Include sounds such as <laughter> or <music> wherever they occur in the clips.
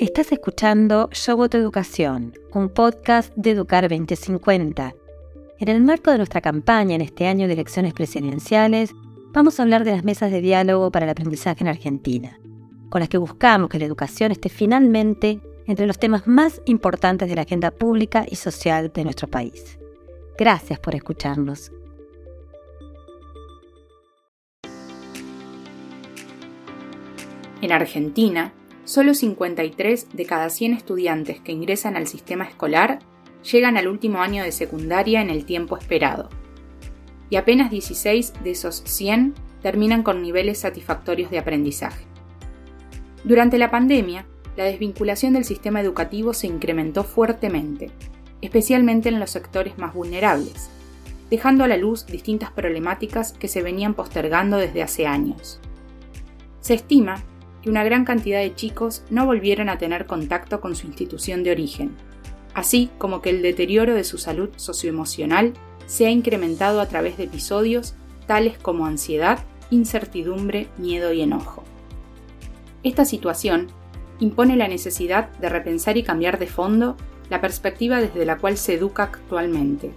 Estás escuchando Yo Voto Educación, un podcast de Educar 2050. En el marco de nuestra campaña en este año de elecciones presidenciales, vamos a hablar de las mesas de diálogo para el aprendizaje en Argentina, con las que buscamos que la educación esté finalmente entre los temas más importantes de la agenda pública y social de nuestro país. Gracias por escucharnos. En Argentina, solo 53 de cada 100 estudiantes que ingresan al sistema escolar llegan al último año de secundaria en el tiempo esperado. Y apenas 16 de esos 100 terminan con niveles satisfactorios de aprendizaje. Durante la pandemia, la desvinculación del sistema educativo se incrementó fuertemente, especialmente en los sectores más vulnerables, dejando a la luz distintas problemáticas que se venían postergando desde hace años. Se estima que una gran cantidad de chicos no volvieron a tener contacto con su institución de origen, así como que el deterioro de su salud socioemocional se ha incrementado a través de episodios tales como ansiedad, incertidumbre, miedo y enojo. Esta situación impone la necesidad de repensar y cambiar de fondo la perspectiva desde la cual se educa actualmente,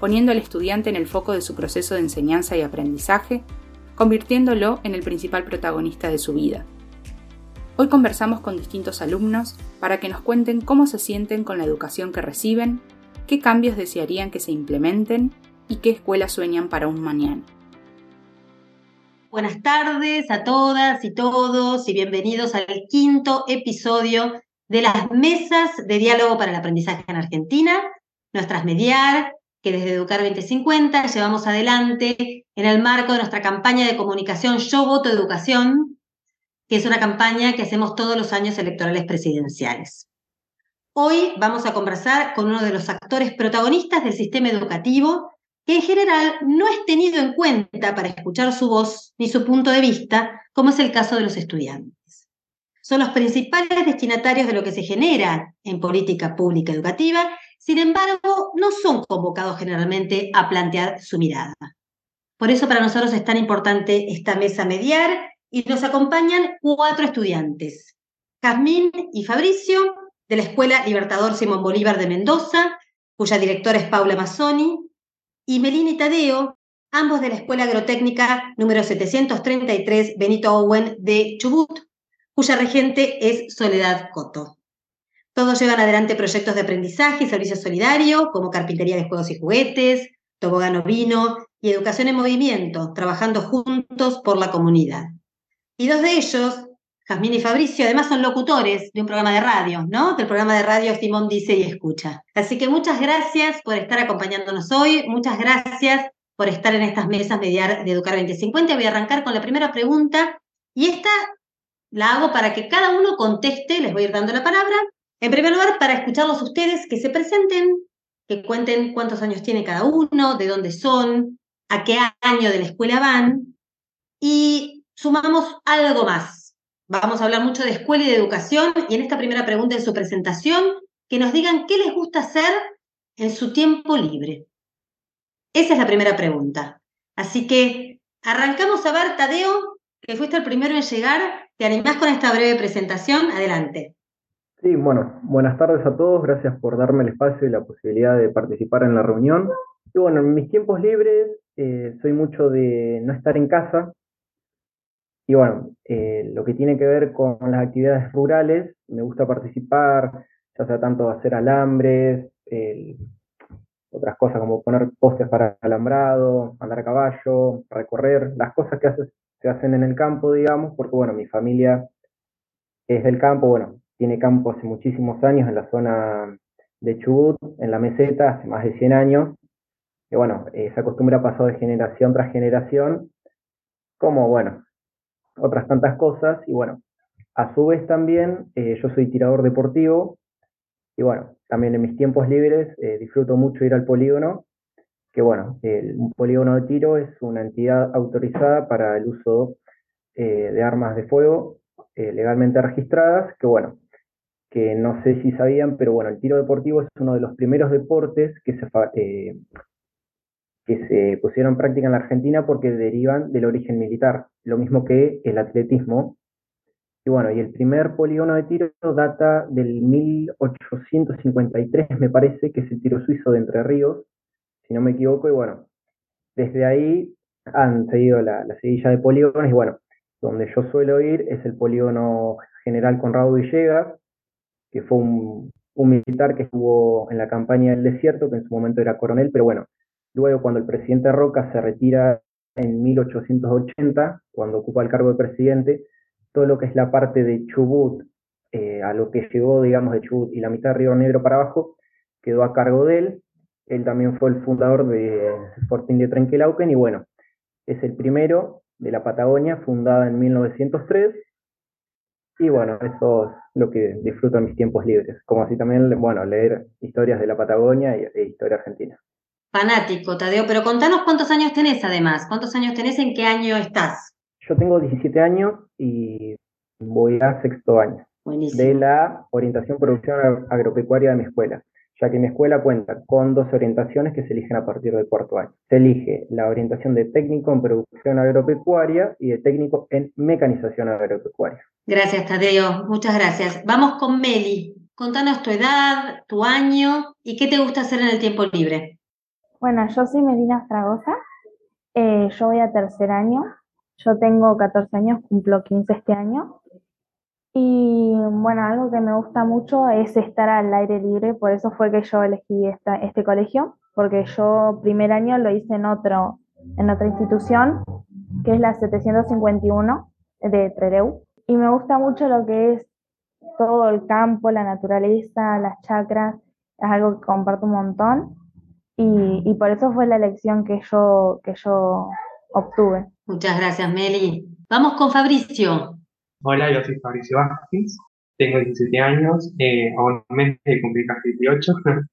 poniendo al estudiante en el foco de su proceso de enseñanza y aprendizaje, convirtiéndolo en el principal protagonista de su vida. Hoy conversamos con distintos alumnos para que nos cuenten cómo se sienten con la educación que reciben, qué cambios desearían que se implementen y qué escuela sueñan para un mañana. Buenas tardes a todas y todos y bienvenidos al quinto episodio de las mesas de diálogo para el aprendizaje en Argentina, nuestras mediar, que desde Educar 2050 llevamos adelante en el marco de nuestra campaña de comunicación Yo Voto Educación, que es una campaña que hacemos todos los años electorales presidenciales. Hoy vamos a conversar con uno de los actores protagonistas del sistema educativo que en general no es tenido en cuenta para escuchar su voz ni su punto de vista, como es el caso de los estudiantes. Son los principales destinatarios de lo que se genera en política pública educativa, sin embargo, no son convocados generalmente a plantear su mirada. Por eso para nosotros es tan importante esta mesa mediar y nos acompañan cuatro estudiantes, Jazmín y Fabricio, de la Escuela Libertador Simón Bolívar de Mendoza, cuya directora es Paula Mazzoni, y Melina y Tadeo, ambos de la Escuela Agrotécnica número 733 Benito Owen de Chubut, cuya regente es Soledad Coto. Todos llevan adelante proyectos de aprendizaje y servicio solidario, como carpintería de juegos y juguetes, tobogán vino y educación en movimiento, trabajando juntos por la comunidad. Y dos de ellos, Jazmín y Fabricio, además son locutores de un programa de radio, ¿no? Del programa de radio Simón Dice y Escucha. Así que muchas gracias por estar acompañándonos hoy, muchas gracias por estar en estas mesas mediar de Educar 2050. Voy a arrancar con la primera pregunta y esta la hago para que cada uno conteste, les voy a ir dando la palabra. En primer lugar, para escucharlos ustedes, que se presenten, que cuenten cuántos años tiene cada uno, de dónde son, a qué año de la escuela van. Y sumamos algo más Vamos a hablar mucho de escuela y de educación y en esta primera pregunta en su presentación, que nos digan qué les gusta hacer en su tiempo libre. Esa es la primera pregunta. Así que arrancamos a ver, Tadeo, que fuiste el primero en llegar. ¿Te animás con esta breve presentación? Adelante. Sí, bueno, buenas tardes a todos. Gracias por darme el espacio y la posibilidad de participar en la reunión. Y bueno, en mis tiempos libres eh, soy mucho de no estar en casa, y bueno, eh, lo que tiene que ver con las actividades rurales, me gusta participar, ya sea tanto hacer alambres, otras cosas como poner postes para alambrado, andar a caballo, recorrer, las cosas que se hacen en el campo, digamos, porque bueno, mi familia es del campo, bueno, tiene campo hace muchísimos años en la zona de Chubut, en la meseta, hace más de 100 años. Y bueno, esa costumbre ha pasado de generación tras generación, como bueno, otras tantas cosas. Y bueno, a su vez también eh, yo soy tirador deportivo y bueno, también en mis tiempos libres eh, disfruto mucho ir al polígono, que bueno, un polígono de tiro es una entidad autorizada para el uso eh, de armas de fuego legalmente registradas, que bueno, que no sé si sabían, pero bueno, el tiro deportivo es uno de los primeros deportes que se, que se pusieron en práctica en la Argentina porque derivan del origen militar, lo mismo que el atletismo, Y bueno, y el primer polígono de tiro data del 1853, me parece, que es el tiro suizo de Entre Ríos, si no me equivoco, y bueno, desde ahí han seguido la, la seguilla de polígonos, y bueno, donde yo suelo ir es el polígono general Conrado Villegas, que fue un, un militar que estuvo en la campaña del desierto, que en su momento era coronel, pero bueno, luego cuando el presidente Roca se retira en 1880, cuando ocupa el cargo de presidente, todo lo que es la parte de Chubut, eh, a lo que llegó, digamos, de Chubut y la mitad de Río Negro para abajo, quedó a cargo de él. Él también fue el fundador de Sporting de Trenquelauquen y bueno, es el primero de la Patagonia, fundada en 1903. Y bueno, eso es lo que disfruto en mis tiempos libres, como así también, bueno, leer historias de la Patagonia y, e historia argentina. Fanático, Tadeo, pero contanos cuántos años tenés además, cuántos años tenés, en qué año estás. Yo tengo 17 años y voy a sexto año de la orientación producción agropecuaria de mi escuela, ya que mi escuela cuenta con dos orientaciones que se eligen a partir del cuarto año. Se elige la orientación de técnico en producción agropecuaria y de técnico en mecanización agropecuaria. Gracias, Tadeo. Muchas gracias. Vamos con Meli. Contanos tu edad, tu año y qué te gusta hacer en el tiempo libre. Bueno, yo soy Melina Fragosa. Eh, yo voy a tercer año yo tengo 14 años, cumplo 15 este año. Y bueno, algo que me gusta mucho es estar al aire libre, por eso fue que yo elegí este colegio, porque yo primer año lo hice en, otro, en otra institución, que es la 751 de Trereu. Y me gusta mucho lo que es todo el campo, la naturaleza, las chacras, es algo que comparto un montón. Y, y por eso fue la elección que yo, que yo obtuve. Muchas gracias, Meli. Vamos con Fabricio. Hola, yo soy Fabricio Vázquez, tengo 17 años, eh, a un mes de cumplir casi 18. <laughs>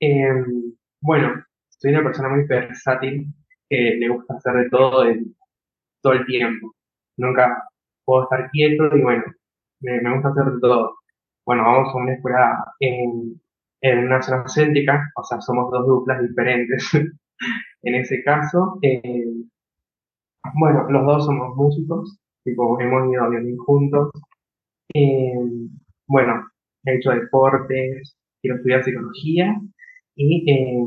Em, bueno, soy una persona muy versátil, que le gusta hacer de todo todo el tiempo. Nunca puedo estar quieto y bueno, me, gusta hacer de todo. Bueno, vamos a una escuela en, en una zona céntrica, o sea, somos dos duplas diferentes. <laughs> en ese caso, eh, bueno, los dos somos músicos, tipo, hemos ido a violín juntos. Eh, bueno, he hecho deportes, quiero estudiar psicología y, eh,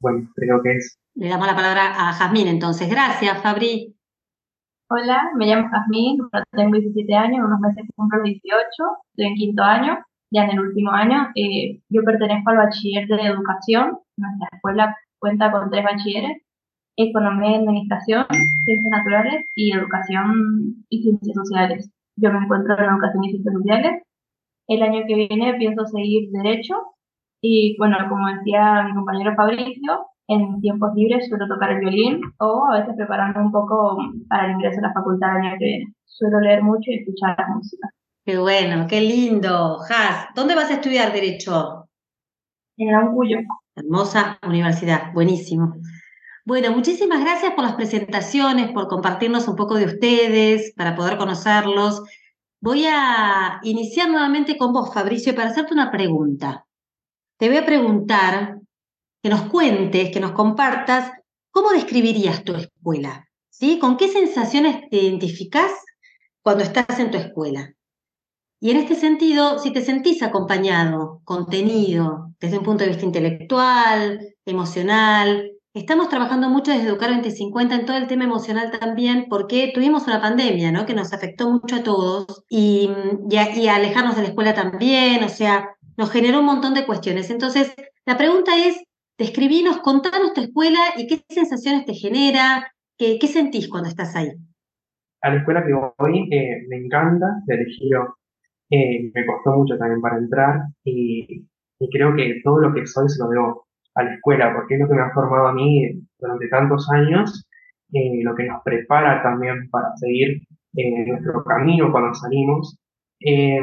bueno, creo que es. Le damos la palabra a Jazmín entonces. Gracias, Fabri. Hola, me llamo Jazmín, tengo 17 años, unos meses cumplo 18, estoy en quinto año, ya en el último año. Eh, yo pertenezco al bachiller de educación, nuestra escuela cuenta con tres bachilleres, Economía y Administración, Ciencias Naturales y Educación y Ciencias Sociales. Yo me encuentro en Educación y Ciencias Sociales. El año que viene pienso seguir Derecho y, bueno, como decía mi compañero Fabricio, en tiempos libres suelo tocar el violín o a veces prepararme un poco para el ingreso a la facultad el año que viene. Suelo leer mucho y escuchar música. Qué bueno, qué lindo. Has, ¿dónde vas a estudiar Derecho? En la UNCUYO. Hermosa universidad, buenísimo. Bueno, muchísimas gracias por las presentaciones, por compartirnos un poco de ustedes, para poder conocerlos. Voy a iniciar nuevamente con vos, Fabricio, para hacerte una pregunta. Te voy a preguntar que nos cuentes, que nos compartas, ¿cómo describirías tu escuela? ¿Sí? ¿Con qué sensaciones te identificás cuando estás en tu escuela? Y en este sentido, si te sentís acompañado, contenido, desde un punto de vista intelectual, emocional, Estamos trabajando mucho desde Educar 2050 en todo el tema emocional también, porque tuvimos una pandemia, ¿no? Que nos afectó mucho a todos y, y, alejarnos de la escuela también, o sea, nos generó un montón de cuestiones. Entonces, la pregunta es, describinos, contanos tu escuela y qué sensaciones te genera, qué, qué sentís cuando estás ahí. A la escuela que voy eh, me encanta, de elegido, eh, me costó mucho también para entrar y, y creo que todo lo que soy se lo debo a la escuela, porque es lo que me ha formado a mí durante tantos años, eh, lo que nos prepara también para seguir eh, nuestro camino cuando salimos. Eh,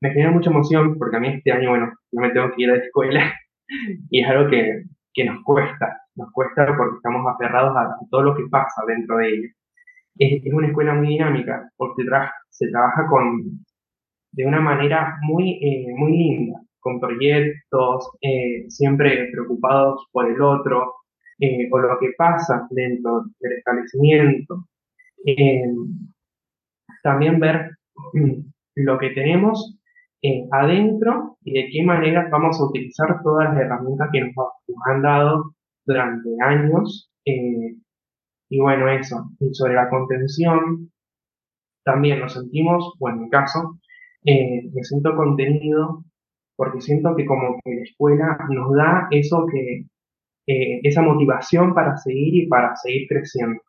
me genera mucha emoción porque a mí este año, bueno, yo me tengo que ir a la escuela <laughs> y es algo que, que nos cuesta, nos cuesta porque estamos aferrados a, todo lo que pasa dentro de ella. Es, es una escuela muy dinámica porque se trabaja con, de una manera muy, muy linda con proyectos, eh, siempre preocupados por el otro, eh, o lo que pasa dentro del establecimiento. Eh, también ver mm, lo que tenemos eh, adentro y de qué manera vamos a utilizar todas las herramientas que nos, han dado durante años. Eh, y bueno, eso. Y sobre la contención, también nos sentimos, bueno, en mi caso, eh, me siento contenido porque siento que como que la escuela nos da eso que, esa motivación para seguir y para seguir creciendo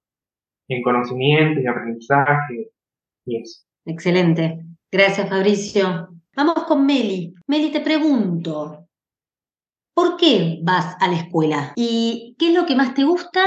en conocimiento y aprendizaje y eso. Excelente. Gracias, Fabricio. Vamos con Meli. Meli, te pregunto, ¿por qué vas a la escuela? ¿Y qué es lo que más te gusta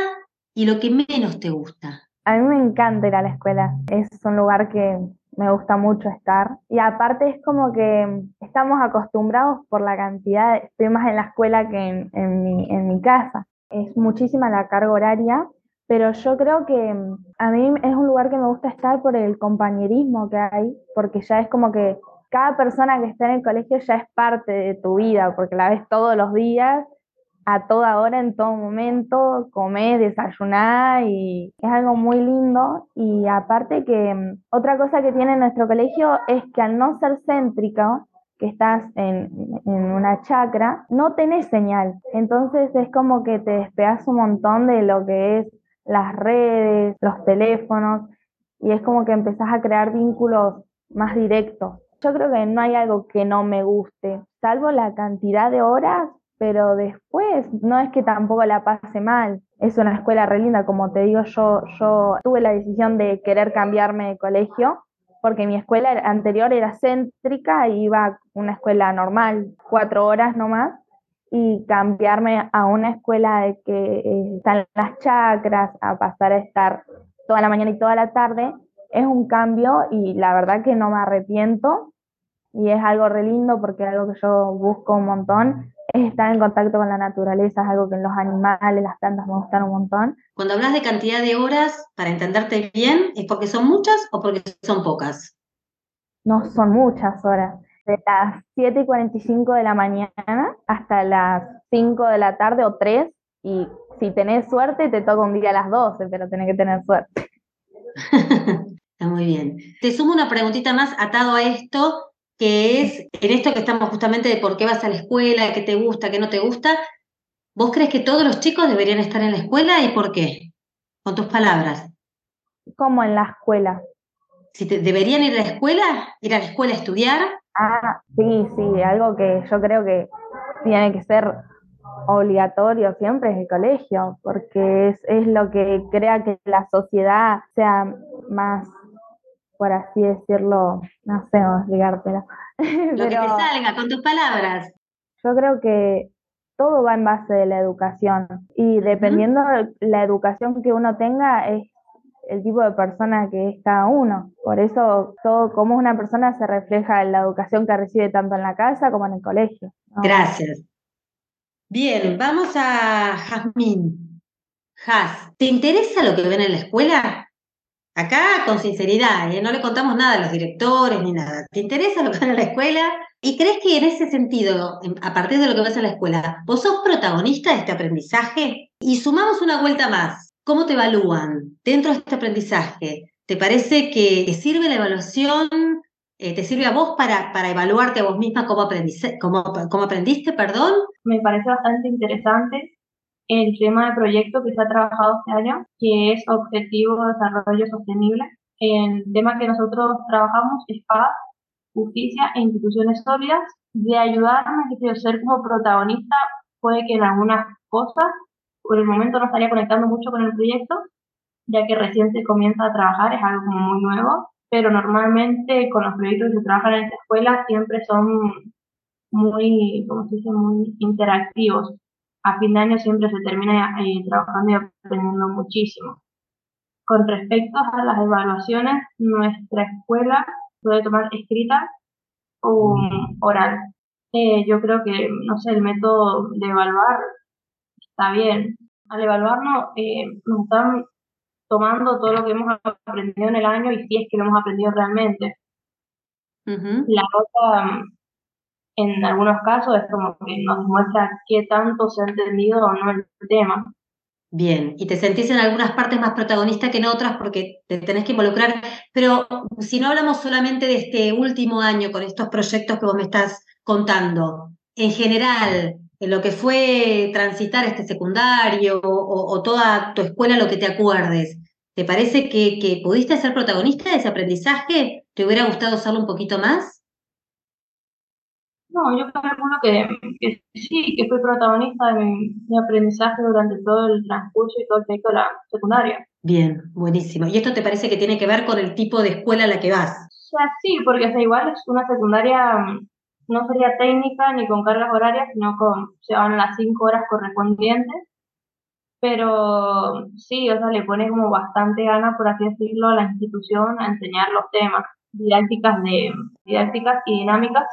y lo que menos te gusta? A mí me encanta ir a la escuela. Es un lugar que me gusta mucho estar. Y aparte es como que estamos acostumbrados por la cantidad, estoy más en la escuela que en, mi, en mi casa. Es muchísima la carga horaria, pero yo creo que a mí es un lugar que me gusta estar por el compañerismo que hay, porque ya es como que cada persona que está en el colegio ya es parte de tu vida, porque la ves todos los días, a toda hora, en todo momento, comer, desayunar y es algo muy lindo. Y aparte que mm, otra cosa que tiene nuestro colegio es que al no ser céntrico, que estás en, en, una chacra, no tenés señal. Entonces es como que te despegas un montón de lo que es las redes, los teléfonos, y es como que empezás a crear vínculos más directos. Yo creo que no hay algo que no me guste, salvo la cantidad de horas, pero después no es que tampoco la pase mal. Es una escuela re linda, como te digo, yo, yo tuve la decisión de querer cambiarme de colegio porque mi escuela anterior era céntrica iba a una escuela normal, cuatro horas nomás, y cambiarme a una escuela de que eh, están las chacras, a pasar a estar toda la mañana y toda la tarde, es un cambio y la verdad que no me arrepiento y es algo re lindo porque algo que yo busco un montón es estar en contacto con la naturaleza, es algo que en los animales, las plantas me gustan un montón. Cuando hablas de cantidad de horas, para entenderte bien, ¿es porque son muchas o porque son pocas? No son muchas horas. De las 7 y 45 de la mañana hasta las 5 de la tarde o 3, y si tenés suerte te toca un día a las 12, pero tenés que tener suerte. <laughs> Está muy bien. Te sumo una preguntita más atado a esto que es en esto que estamos justamente de por qué vas a la escuela, qué te gusta, qué no te gusta. ¿Vos crees que todos los chicos deberían estar en la escuela y por qué? Con tus palabras. ¿Cómo en la escuela? Si deberían ir a la escuela, ir a la escuela a estudiar. Ah, sí, sí, algo que yo creo que tiene que ser obligatorio siempre es el colegio, porque es, es lo que crea que la sociedad sea más por así decirlo, no sé cómo explicártelo. <laughs> Lo que te salga con tus palabras. Yo creo que todo va en base de la educación y dependiendo de la educación que uno tenga es el tipo de persona que es cada uno. Por eso todo como una persona se refleja en la educación que recibe tanto en la casa como en el colegio. Gracias. Bien, vamos a Jazmín. Jaz, ¿te interesa lo que ven en la escuela? Acá con sinceridad, ¿eh? no le contamos nada a los directores ni nada. ¿Te interesa lo que van a la escuela? ¿Y crees que en ese sentido, a partir de lo que vas a la escuela, vos sos protagonista de este aprendizaje? Y sumamos una vuelta más. ¿Cómo te evalúan dentro de este aprendizaje? ¿Te parece que te sirve la evaluación? Eh, ¿Te sirve a vos para, para evaluarte a vos misma cómo, cómo aprendiste? Perdón? Me parece bastante interesante el tema de proyecto que se ha trabajado este año, que es Objetivo de Desarrollo Sostenible. El tema que nosotros trabajamos es paz, justicia e instituciones sólidas, de ayudarme a ser como protagonista, puede que en algunas cosas, por el momento no estaría conectando mucho con el proyecto, ya que recién se comienza a trabajar, es algo muy nuevo, pero normalmente con los proyectos que se trabajan en esta escuela siempre son muy, como se dice, muy interactivos a fin de año siempre se termina eh, trabajando y aprendiendo muchísimo. Con respecto a las evaluaciones, nuestra escuela puede tomar escrita o oral. Eh, yo creo que, no sé, el método de evaluar está bien. Al evaluarnos, eh, nos están tomando todo lo que hemos aprendido en el año y si es que lo hemos aprendido realmente. La nota en algunos casos es como que nos muestra qué tanto se ha entendido o no el tema. Bien, y te sentís en algunas partes más protagonista que en otras porque te tenés que involucrar, pero si no hablamos solamente de este último año con estos proyectos que vos me estás contando, en general, en lo que fue transitar este secundario o, toda tu escuela, lo que te acuerdes, ¿te parece que, que pudiste ser protagonista de ese aprendizaje? ¿Te hubiera gustado hacerlo un poquito más? No, yo calculo que, que sí, que fui protagonista de mi, aprendizaje durante todo el transcurso y todo el trayecto de la secundaria. Bien, buenísimo. ¿Y esto te parece que tiene que ver con el tipo de escuela a la que vas? O sea, sí, porque es igual es una secundaria mm, no sería técnica ni con cargas horarias, sino con, se van las cinco horas correspondientes. Pero sí, o sea, le pone como bastante gana, por así decirlo, a la institución a enseñar los temas, didácticas, de, didácticas y dinámicas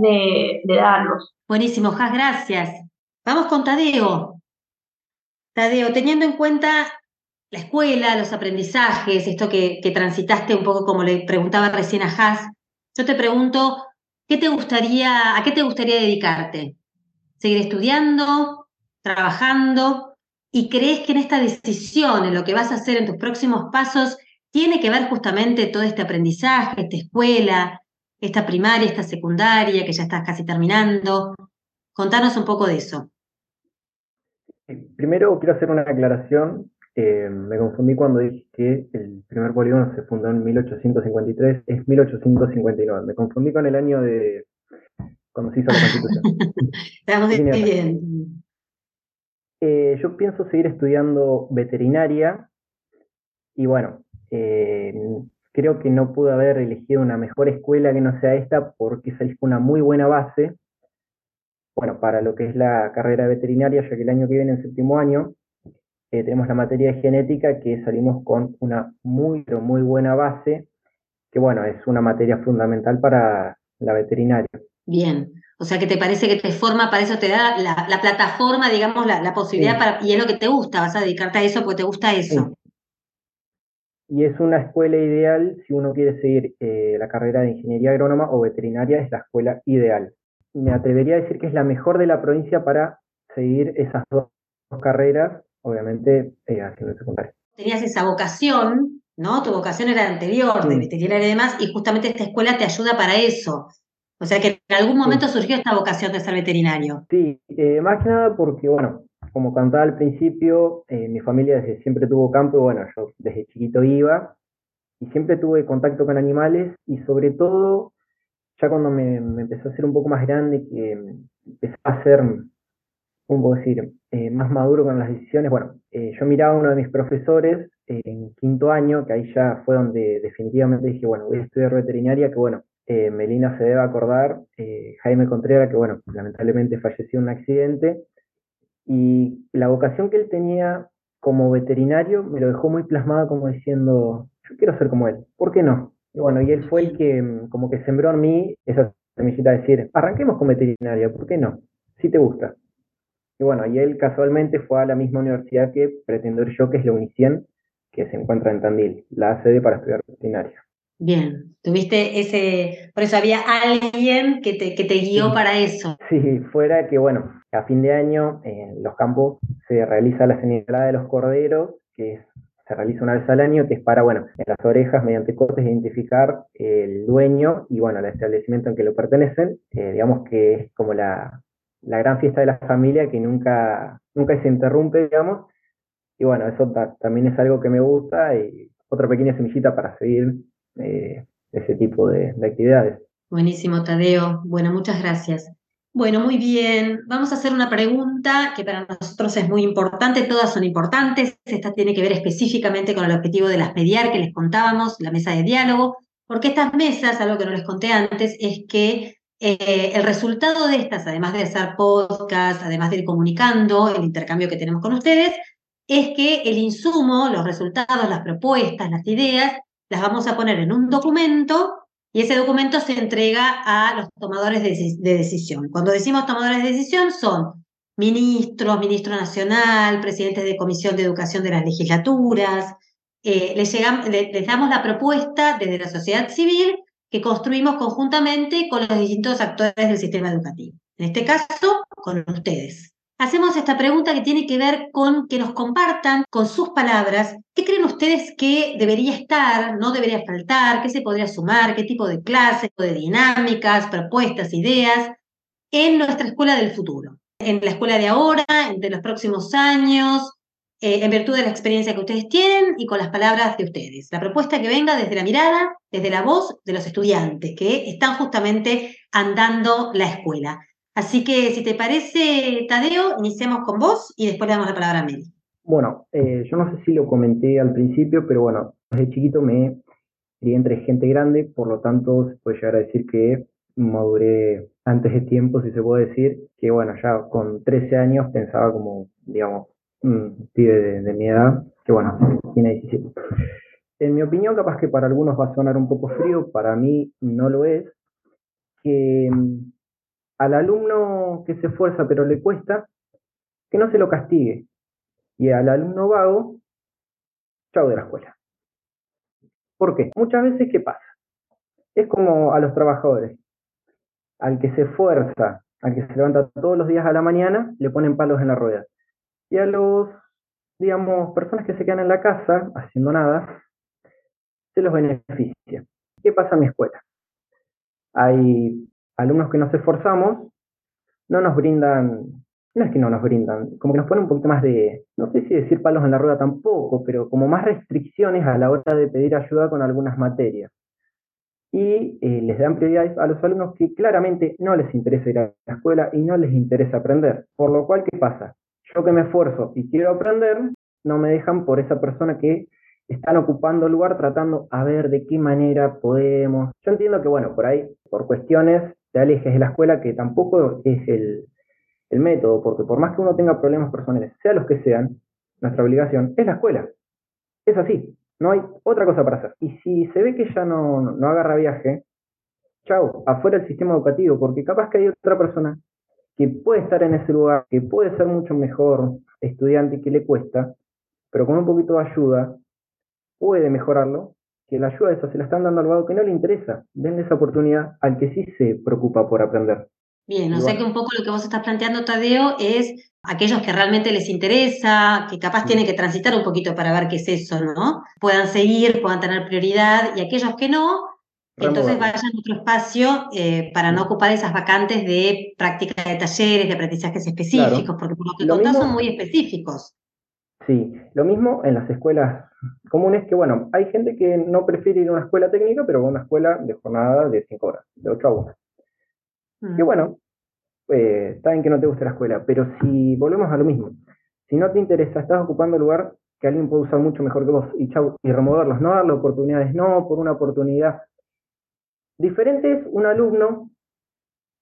de, darlos. Buenísimo, Jas, gracias. Vamos con Tadeo. Tadeo, teniendo en cuenta la escuela, los aprendizajes, esto que, que transitaste un poco como le preguntaba recién a Has, yo te pregunto, ¿qué te gustaría, ¿a qué te gustaría dedicarte? ¿Seguir estudiando? ¿Trabajando? ¿Y crees que en esta decisión, en lo que vas a hacer en tus próximos pasos, tiene que ver justamente todo este aprendizaje, esta escuela, esta primaria, esta secundaria, que ya estás casi terminando. Contanos un poco de eso. Primero quiero hacer una aclaración. Eh, me confundí cuando dije que el primer polígono se fundó en 1853, es 1859. Me confundí con el año de cuando se hizo la Constitución. <laughs> Estamos bien. Eh, yo pienso seguir estudiando veterinaria y bueno, eh, Creo que no pude haber elegido una mejor escuela que no sea esta porque esa fue una muy buena base, bueno, para lo que es la carrera veterinaria, ya que el año que viene, en séptimo año, eh, tenemos la materia de genética que salimos con una muy, pero muy buena base, que bueno, es una materia fundamental para la veterinaria. Bien, o sea que te parece que te forma, para eso te da la, plataforma, digamos, la, posibilidad para, y es lo que te gusta, vas a dedicarte a eso porque te gusta eso y es una escuela ideal si uno quiere seguir eh, la carrera de ingeniería agrónoma o veterinaria, es la escuela ideal. Me atrevería a decir que es la mejor de la provincia para seguir esas dos carreras, obviamente eh, haciendo el secundario. Tenías esa vocación, ¿no? Tu vocación era anterior, de veterinaria y demás, y justamente esta escuela te ayuda para eso. O sea que en algún momento surgió esta vocación de ser veterinario. Sí, eh, más que nada porque, bueno, como contaba al principio, eh, mi familia desde siempre tuvo campo y bueno, yo desde chiquito iba y siempre tuve contacto con animales y sobre todo ya cuando me, empezó a ser un poco más grande, que empezó a ser, ¿cómo puedo decir?, eh, más maduro con las decisiones. Bueno, eh, yo miraba a uno de mis profesores en quinto año, que ahí ya fue donde definitivamente dije, bueno, voy a estudiar veterinaria, que bueno, Melina se debe acordar, Jaime Contreras, que bueno, lamentablemente falleció en un accidente, y la vocación que él tenía como veterinario me lo dejó muy plasmado como diciendo, yo quiero ser como él, ¿por qué no? Y bueno, y él fue el que mm, como que sembró en mí esa semillita de decir, arranquemos con veterinaria, ¿por qué no? Si te gusta. Y bueno, y él casualmente fue a la misma universidad que pretendo yo, que es la Unicien, que se encuentra en Tandil, la sede para estudiar veterinaria. Bien, tuviste ese, por eso había alguien que te, que te guió para eso. Sí, fuera que bueno, a fin de año en los campos se realiza la señalada de los corderos, que se realiza una vez al año, que es para, bueno, en las orejas mediante cortes identificar el dueño y bueno, el establecimiento en que lo pertenecen, eh, digamos que es como la, gran fiesta de la familia que nunca, nunca se interrumpe, digamos, y bueno, eso también es algo que me gusta y otra pequeña semillita para seguir eh, ese tipo de, actividades. Buenísimo, Tadeo. Bueno, muchas gracias. Bueno, muy bien. Vamos a hacer una pregunta que para nosotros es muy importante. Todas son importantes. Esta tiene que ver específicamente con el objetivo de las mediar que les contábamos, la mesa de diálogo, porque estas mesas, algo que no les conté antes, es que eh, el resultado de estas, además de hacer podcast, además de ir comunicando el intercambio que tenemos con ustedes, es que el insumo, los resultados, las propuestas, las ideas, las vamos a poner en un documento y ese documento se entrega a los tomadores de, decisión. Cuando decimos tomadores de decisión son ministros, ministro nacional, presidentes de comisión de educación de las legislaturas. Eh, les, les damos la propuesta desde la sociedad civil que construimos conjuntamente con los distintos actores del sistema educativo. En este caso, con ustedes. Hacemos esta pregunta que tiene que ver con que nos compartan con sus palabras qué creen ustedes que debería estar, no debería faltar, qué se podría sumar, qué tipo de clases, de dinámicas, propuestas, ideas en nuestra escuela del futuro, en la escuela de ahora, de los próximos años, eh, en virtud de la experiencia que ustedes tienen y con las palabras de ustedes. La propuesta que venga desde la mirada, desde la voz de los estudiantes que están justamente andando la escuela. Así que, si te parece, Tadeo, iniciamos con vos y después le damos la palabra a Meli. Bueno, eh, yo no sé si lo comenté al principio, pero bueno, desde chiquito me crié entre gente grande, por lo tanto, se puede llegar a decir que maduré antes de tiempo, si se puede decir, que bueno, ya con 13 años pensaba como, digamos, un pibe de, mi edad, que bueno, tiene 17. En mi opinión, capaz que para algunos va a sonar un poco frío, para mí no lo es, que al alumno que se esfuerza pero le cuesta, que no se lo castigue. Y al alumno vago, chao de la escuela. ¿Por qué? Muchas veces, ¿qué pasa? Es como a los trabajadores. Al que se esfuerza, al que se levanta todos los días a la mañana, le ponen palos en la rueda. Y a los, digamos, personas que se quedan en la casa haciendo nada, se los beneficia. ¿Qué pasa en mi escuela? Hay alumnos que nos esforzamos, no nos brindan, no es que no nos brindan, como que nos ponen un poquito más de, no sé si decir palos en la rueda tampoco, pero como más restricciones a la hora de pedir ayuda con algunas materias. Y eh, les dan prioridades a los alumnos que claramente no les interesa ir a la escuela y no les interesa aprender. Por lo cual, ¿qué pasa? Yo que me esfuerzo y quiero aprender, no me dejan por esa persona que están ocupando lugar tratando a ver de qué manera podemos. Yo entiendo que, bueno, por ahí, por cuestiones te alejes de la escuela, que tampoco es el, método, porque por más que uno tenga problemas personales, sea los que sean, nuestra obligación es la escuela. Es así, no hay otra cosa para hacer. Y si se ve que ya no, no agarra viaje, chao, afuera del sistema educativo, porque capaz que hay otra persona que puede estar en ese lugar, que puede ser mucho mejor estudiante y que le cuesta, pero con un poquito de ayuda puede mejorarlo que la ayuda esa se la están dando al vago que no le interesa. Denle esa oportunidad al que sí se preocupa por aprender. Bien, o sea que un poco lo que vos estás planteando, Tadeo, es aquellos que realmente les interesa, que capaz tienen que transitar un poquito para ver qué es eso, ¿no? Puedan seguir, puedan tener prioridad, y aquellos que no, entonces vayan a otro espacio eh, para no ocupar esas vacantes de práctica de talleres, de aprendizajes específicos, porque por lo que contás son muy específicos. Sí, lo mismo en las escuelas comunes, que bueno, hay gente que no prefiere ir a una escuela técnica, pero a una escuela de jornada de 5 horas, de 8 a 1. Mm. Que bueno, eh, está bien que no te guste la escuela, pero si volvemos a lo mismo, si no te interesa, estás ocupando el lugar que alguien puede usar mucho mejor que vos y chau, y removerlos, no darle oportunidades, no por una oportunidad. Diferente es un alumno,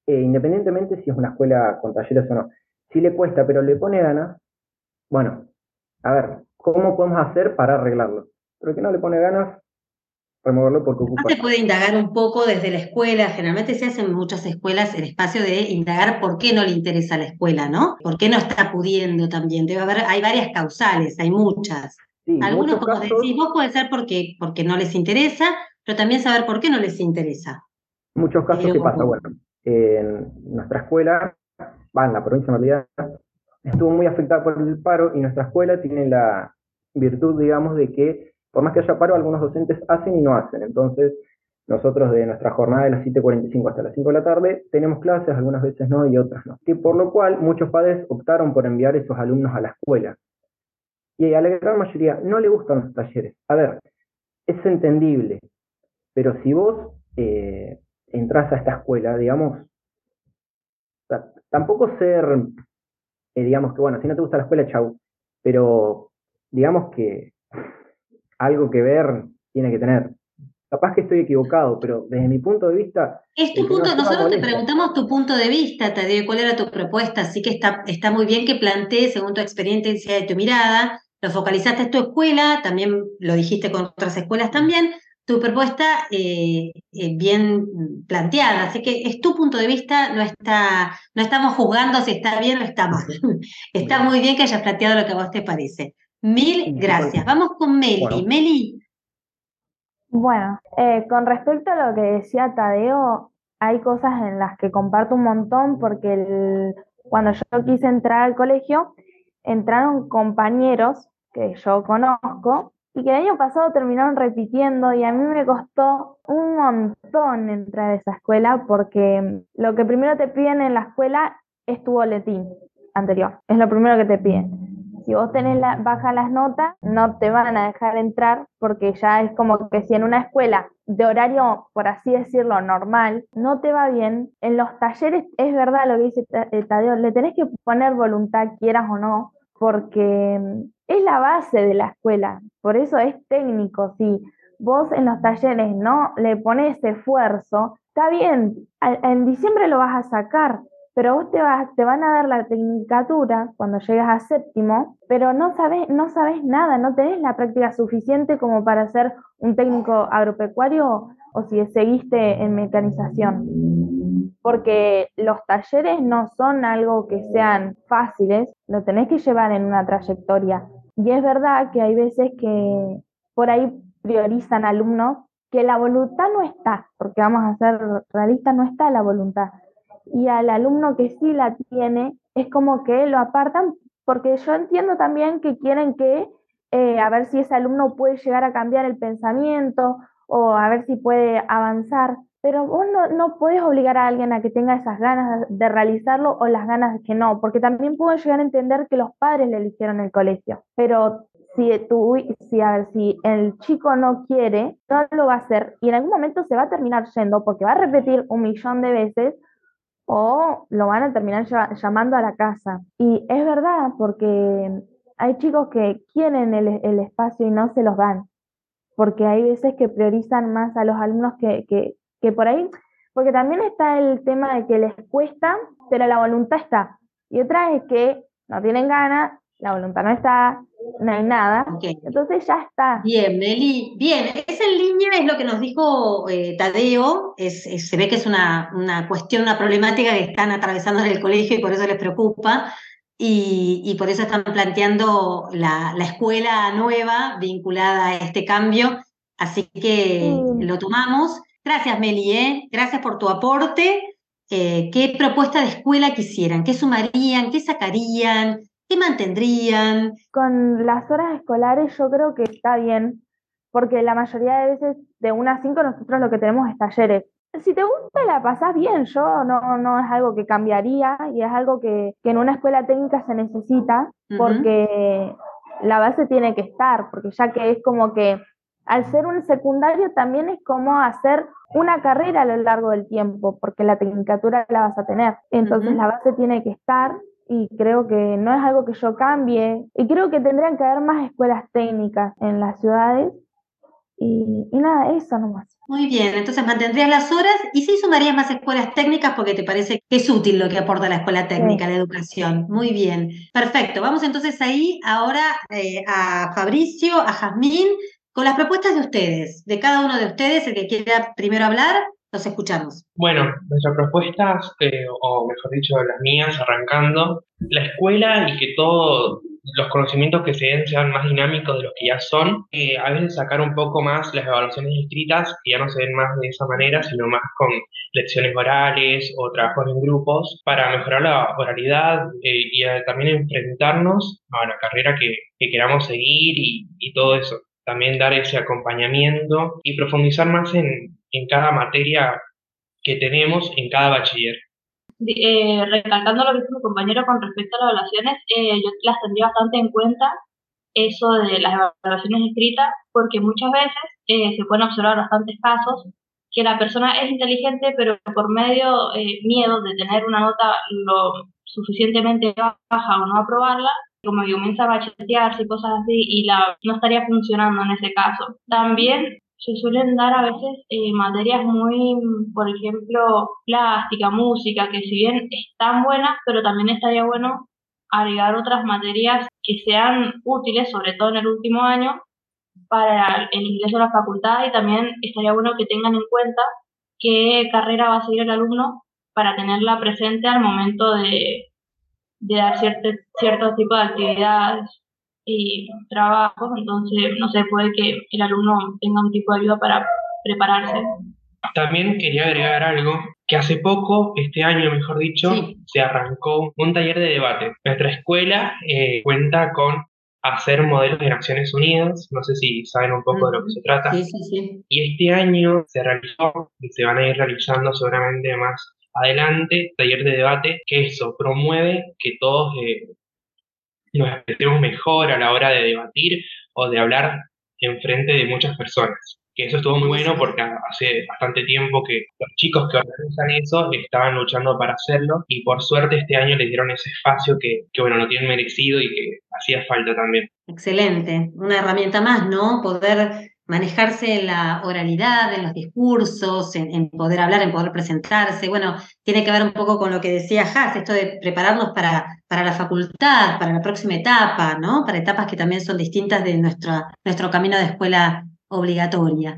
eh, independientemente si es una escuela con talleres o no, si le cuesta pero le pone ganas, bueno, a ver, ¿cómo podemos hacer para arreglarlo? Pero que no le pone ganas, removerlo porque ocupa. se puede indagar un poco desde la escuela. Generalmente se hace en muchas escuelas el espacio de indagar por qué no le interesa la escuela, ¿no? ¿Por qué no está pudiendo también? Debe haber, hay varias causales, hay muchas. Algunos, como decís vos, puede ser porque, porque no les interesa, pero también saber por qué no les interesa. Muchos casos, ¿qué pasa? Bueno, en nuestra escuela, va en la provincia de realidad, estuvo muy afectada por el paro y nuestra escuela tiene la virtud, digamos, de que por más que haya paro, algunos docentes hacen y no hacen. Entonces, nosotros de nuestra jornada de las 7.45 hasta las 5 de la tarde tenemos clases, algunas veces no y otras no. Que por lo cual muchos padres optaron por enviar esos alumnos a la escuela. Y a la gran mayoría no le gustan los talleres. A ver, es entendible, pero si vos eh, entras a esta escuela, digamos, tampoco ser eh, digamos que, bueno, si no te gusta la escuela, chau. Pero digamos que algo que ver tiene que tener. Capaz que estoy equivocado, pero desde mi punto de vista... Es tu punto, nosotros te preguntamos tu punto de vista, Tadeo, cuál era tu propuesta, así que está, está muy bien que plantees según tu experiencia y tu mirada, lo focalizaste en tu escuela, también lo dijiste con otras escuelas también, tu propuesta eh, eh, bien planteada, así que es tu punto de vista, no, está, no estamos juzgando si está bien o está mal. <laughs> está muy bien que hayas planteado lo que a vos te parece. Mil gracias. Vamos con Meli. Meli. Bueno, eh, con respecto a lo que decía Tadeo, hay cosas en las que comparto un montón porque cuando yo quise entrar al colegio, entraron compañeros que yo conozco y que el año pasado terminaron repitiendo y a mí me costó un montón entrar a esa escuela porque lo que primero te piden en la escuela es tu boletín anterior, es lo primero que te piden. Si vos tenés la, baja las notas, no te van a dejar entrar porque ya es como que si en una escuela de horario, por así decirlo, normal, no te va bien, en los talleres es verdad lo que dice eh, Tadeo, le tenés que poner voluntad, quieras o no, porque es la base de la escuela, por eso es técnico. Si vos en los talleres no le pones esfuerzo, está bien, en diciembre lo vas a sacar, pero vos te, vas, te van a dar la tecnicatura cuando llegas a séptimo, pero no sabes, no nada, no tenés la práctica suficiente como para ser un técnico agropecuario o si seguiste en mecanización. Porque los talleres no son algo que sean fáciles, lo tenés que llevar en una trayectoria. Y es verdad que hay veces que por ahí priorizan alumnos que la voluntad no está, porque vamos a ser realistas, no está la voluntad. Y al alumno que sí la tiene, es como que lo apartan, porque yo entiendo también que quieren que, eh, a ver si ese alumno puede llegar a cambiar el pensamiento o a ver si puede avanzar, pero vos no, no podés obligar a alguien a que tenga esas ganas de realizarlo o las ganas de que no, porque también puedo llegar a entender que los padres le eligieron el colegio, pero si tú, si, a ver, si el chico no quiere, no lo va a hacer y en algún momento se va a terminar yendo porque va a repetir un millón de veces o lo van a terminar llamando a la casa. Y es verdad, porque hay chicos que quieren el, espacio y no se los dan, porque hay veces que priorizan más a los alumnos que, que, que por ahí, porque también está el tema de que les cuesta, pero la voluntad está. Y otra es que no tienen ganas, la voluntad no está, no hay nada. Entonces ya está. Bien, Meli. Bien, es en línea, es lo que nos dijo eh, Tadeo. Es, se ve que es una, una, cuestión, una problemática que están atravesando en el colegio y por eso les preocupa. Y, por eso están planteando la, la, escuela nueva vinculada a este cambio. Así que lo tomamos. Gracias, Meli. ¿eh? Gracias por tu aporte. Eh, ¿Qué propuesta de escuela quisieran? ¿Qué sumarían? ¿Qué sacarían? ¿Qué mantendrían? Con las horas escolares yo creo que está bien, porque la mayoría de veces de una a 5 nosotros lo que tenemos es talleres. Si te gusta, la pasás bien, yo no, no es algo que cambiaría y es algo que, en una escuela técnica se necesita porque la base tiene que estar, porque ya que es como que al ser un secundario también es como hacer una carrera a lo largo del tiempo, porque la tecnicatura la vas a tener. Entonces la base tiene que estar y creo que no es algo que yo cambie. Y creo que tendrían que haber más escuelas técnicas en las ciudades. Y, nada, eso nomás. Muy bien, entonces mantendrías las horas y sí sumarías más escuelas técnicas porque te parece que es útil lo que aporta la escuela técnica, la educación. Muy bien, perfecto. Vamos entonces ahí ahora eh, a Fabricio, a Jazmín, con las propuestas de ustedes, de cada uno de ustedes, el que quiera primero hablar, los escuchamos. Bueno, nuestras propuestas, eh, o mejor dicho, las mías, arrancando, la escuela y que todos los conocimientos que se den sean más dinámicos de los que ya son, eh, a veces sacar un poco más las evaluaciones escritas, que ya no se ven más de esa manera, sino más con lecciones orales o trabajos en grupos, para mejorar la oralidad eh, y también enfrentarnos a la carrera que, queramos seguir y todo eso también dar ese acompañamiento y profundizar más en, en cada materia que tenemos en cada bachiller. Eh, recalcando lo que dijo mi compañero con respecto a las evaluaciones, eh, yo las tendría bastante en cuenta, eso de las evaluaciones escritas, porque muchas veces eh, se pueden observar bastantes casos que la persona es inteligente, pero por medio eh, miedo de tener una nota lo suficientemente baja o no aprobarla, como que comienza a bachetearse y cosas así, y la, no estaría funcionando en ese caso. También se suelen dar a veces eh, materias muy, por ejemplo, plástica, música, que si bien están buenas, pero también estaría bueno agregar otras materias que sean útiles, sobre todo en el último año, para el ingreso a la facultad y también estaría bueno que tengan en cuenta qué carrera va a seguir el alumno para tenerla presente al momento de, de dar cierto, cierto tipo de actividades y trabajos, entonces no se puede que el alumno tenga un tipo de ayuda para prepararse. También quería agregar algo, que hace poco, este año mejor dicho, se arrancó un taller de debate. Nuestra escuela eh, cuenta con hacer modelos de Naciones Unidas, no sé si saben un poco de lo que se trata. Sí, sí, sí. Y este año se realizó y se van a ir realizando seguramente más adelante taller de debate que eso promueve que todos eh, nos expresemos mejor a la hora de debatir o de hablar en frente de muchas personas. Que eso estuvo muy bueno porque hace bastante tiempo que los chicos que organizan eso estaban luchando para hacerlo y por suerte este año les dieron ese espacio que, que bueno, lo tienen merecido y que hacía falta también. Excelente, una herramienta más, ¿no? Poder manejarse en la oralidad, en los discursos, en, poder hablar, en poder presentarse. Bueno, tiene que ver un poco con lo que decía Haas, esto de prepararnos para, para la facultad, para la próxima etapa, ¿no? Para etapas que también son distintas de nuestra, nuestro camino de escuela obligatoria.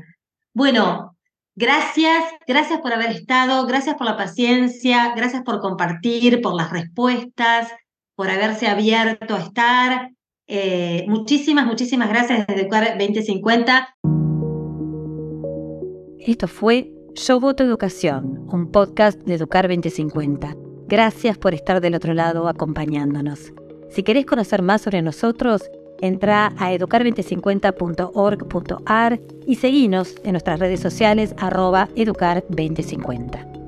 Bueno, gracias, gracias por haber estado, gracias por la paciencia, gracias por compartir, por las respuestas, por haberse abierto a estar. Eh, muchísimas, muchísimas gracias desde Educar 2050. Esto fue Yo Voto Educación, un podcast de Educar 2050. Gracias por estar del otro lado acompañándonos. Si querés conocer más sobre nosotros, entra a educar2050.org.ar y seguinos en nuestras redes sociales arroba educar2050.